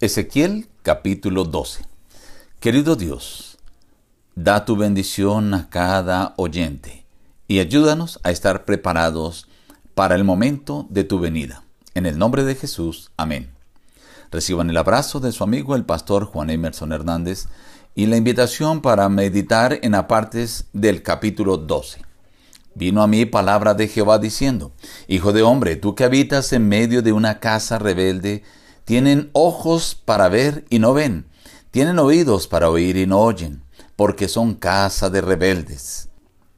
Ezequiel capítulo 12. Querido Dios, da tu bendición a cada oyente y ayúdanos a estar preparados para el momento de tu venida. En el nombre de Jesús, amén. Reciban el abrazo de su amigo el pastor Juan Emerson Hernández y la invitación para meditar en apartes del capítulo 12. Vino a mí palabra de Jehová diciendo, Hijo de hombre, tú que habitas en medio de una casa rebelde, tienen ojos para ver y no ven, tienen oídos para oír y no oyen, porque son casa de rebeldes.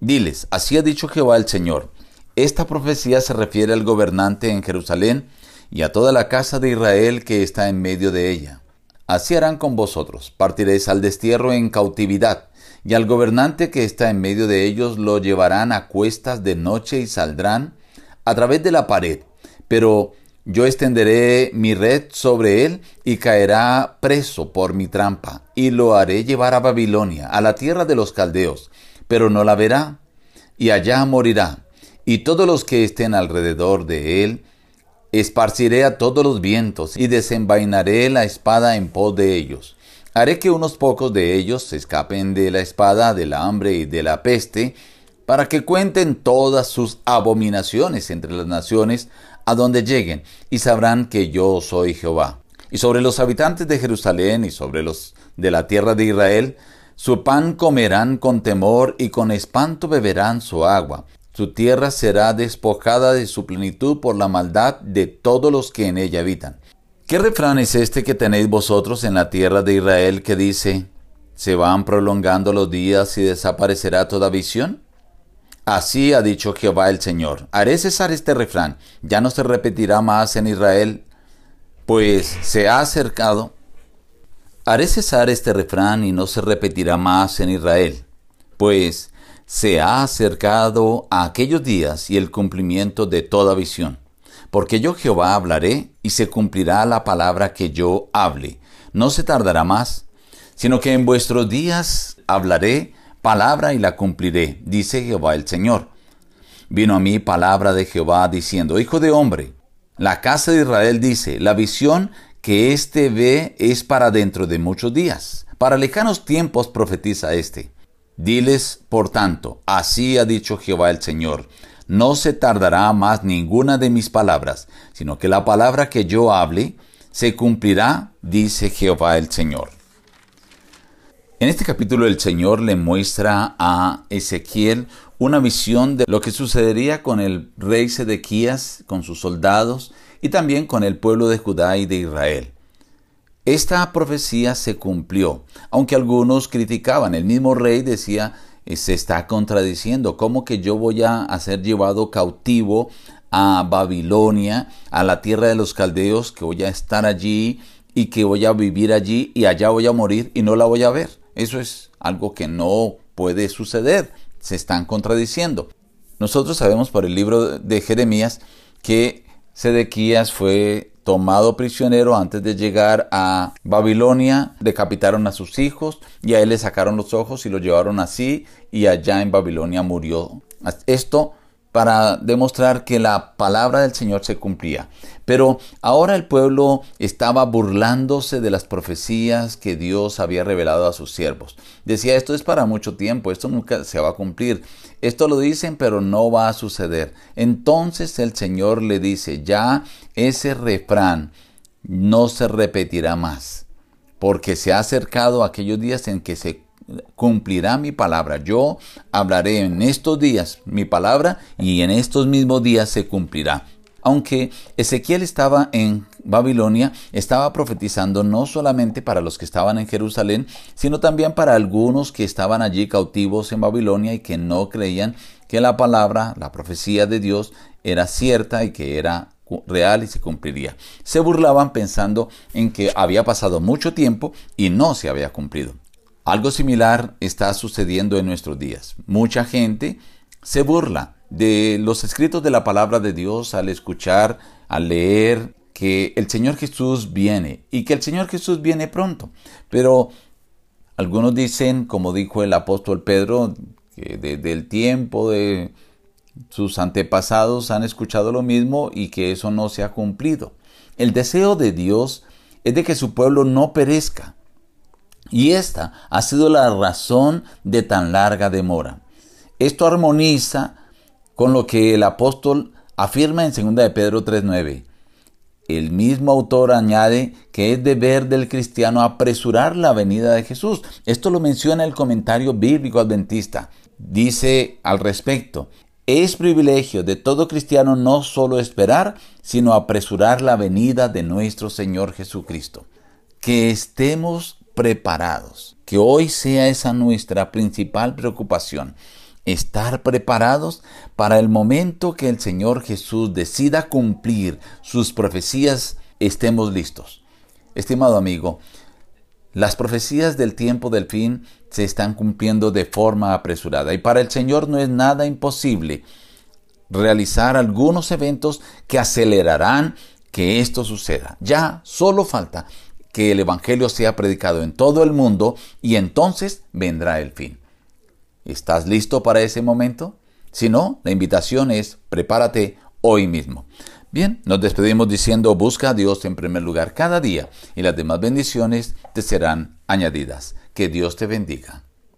Diles, así ha dicho Jehová el Señor. Esta profecía se refiere al gobernante en Jerusalén y a toda la casa de Israel que está en medio de ella. Así harán con vosotros, partiréis al destierro en cautividad, y al gobernante que está en medio de ellos lo llevarán a cuestas de noche y saldrán a través de la pared, pero yo extenderé mi red sobre él y caerá preso por mi trampa, y lo haré llevar a Babilonia, a la tierra de los caldeos, pero no la verá, y allá morirá. Y todos los que estén alrededor de él, esparciré a todos los vientos, y desenvainaré la espada en pos de ellos. Haré que unos pocos de ellos se escapen de la espada, del hambre y de la peste, para que cuenten todas sus abominaciones entre las naciones a donde lleguen, y sabrán que yo soy Jehová. Y sobre los habitantes de Jerusalén y sobre los de la tierra de Israel, su pan comerán con temor y con espanto beberán su agua. Su tierra será despojada de su plenitud por la maldad de todos los que en ella habitan. ¿Qué refrán es este que tenéis vosotros en la tierra de Israel que dice, se van prolongando los días y desaparecerá toda visión? Así ha dicho Jehová el Señor. Haré cesar este refrán, ya no se repetirá más en Israel, pues se ha acercado. Haré cesar este refrán y no se repetirá más en Israel, pues se ha acercado a aquellos días y el cumplimiento de toda visión. Porque yo Jehová hablaré y se cumplirá la palabra que yo hable. No se tardará más, sino que en vuestros días hablaré palabra y la cumpliré, dice Jehová el Señor. Vino a mí palabra de Jehová diciendo, Hijo de hombre, la casa de Israel dice, la visión que éste ve es para dentro de muchos días. Para lejanos tiempos profetiza éste. Diles, por tanto, así ha dicho Jehová el Señor, no se tardará más ninguna de mis palabras, sino que la palabra que yo hable se cumplirá, dice Jehová el Señor. En este capítulo el Señor le muestra a Ezequiel una visión de lo que sucedería con el rey Sedequías, con sus soldados y también con el pueblo de Judá y de Israel. Esta profecía se cumplió, aunque algunos criticaban. El mismo rey decía, se está contradiciendo, ¿cómo que yo voy a ser llevado cautivo a Babilonia, a la tierra de los caldeos, que voy a estar allí y que voy a vivir allí y allá voy a morir y no la voy a ver? Eso es algo que no puede suceder. Se están contradiciendo. Nosotros sabemos por el libro de Jeremías que Sedequías fue tomado prisionero antes de llegar a Babilonia, decapitaron a sus hijos y a él le sacaron los ojos y lo llevaron así y allá en Babilonia murió. Esto para demostrar que la palabra del Señor se cumplía. Pero ahora el pueblo estaba burlándose de las profecías que Dios había revelado a sus siervos. Decía, esto es para mucho tiempo, esto nunca se va a cumplir. Esto lo dicen, pero no va a suceder. Entonces el Señor le dice, ya ese refrán no se repetirá más, porque se ha acercado aquellos días en que se cumplirá mi palabra. Yo hablaré en estos días mi palabra y en estos mismos días se cumplirá. Aunque Ezequiel estaba en Babilonia, estaba profetizando no solamente para los que estaban en Jerusalén, sino también para algunos que estaban allí cautivos en Babilonia y que no creían que la palabra, la profecía de Dios era cierta y que era real y se cumpliría. Se burlaban pensando en que había pasado mucho tiempo y no se había cumplido. Algo similar está sucediendo en nuestros días. Mucha gente se burla de los escritos de la palabra de Dios al escuchar, al leer que el Señor Jesús viene y que el Señor Jesús viene pronto. Pero algunos dicen, como dijo el apóstol Pedro, que desde el tiempo de sus antepasados han escuchado lo mismo y que eso no se ha cumplido. El deseo de Dios es de que su pueblo no perezca. Y esta ha sido la razón de tan larga demora. Esto armoniza con lo que el apóstol afirma en 2 de Pedro 3.9. El mismo autor añade que es deber del cristiano apresurar la venida de Jesús. Esto lo menciona el comentario bíblico adventista. Dice al respecto, es privilegio de todo cristiano no solo esperar, sino apresurar la venida de nuestro Señor Jesucristo. Que estemos preparados, que hoy sea esa nuestra principal preocupación, estar preparados para el momento que el Señor Jesús decida cumplir sus profecías, estemos listos. Estimado amigo, las profecías del tiempo del fin se están cumpliendo de forma apresurada y para el Señor no es nada imposible realizar algunos eventos que acelerarán que esto suceda. Ya solo falta que el Evangelio sea predicado en todo el mundo y entonces vendrá el fin. ¿Estás listo para ese momento? Si no, la invitación es prepárate hoy mismo. Bien, nos despedimos diciendo busca a Dios en primer lugar cada día y las demás bendiciones te serán añadidas. Que Dios te bendiga.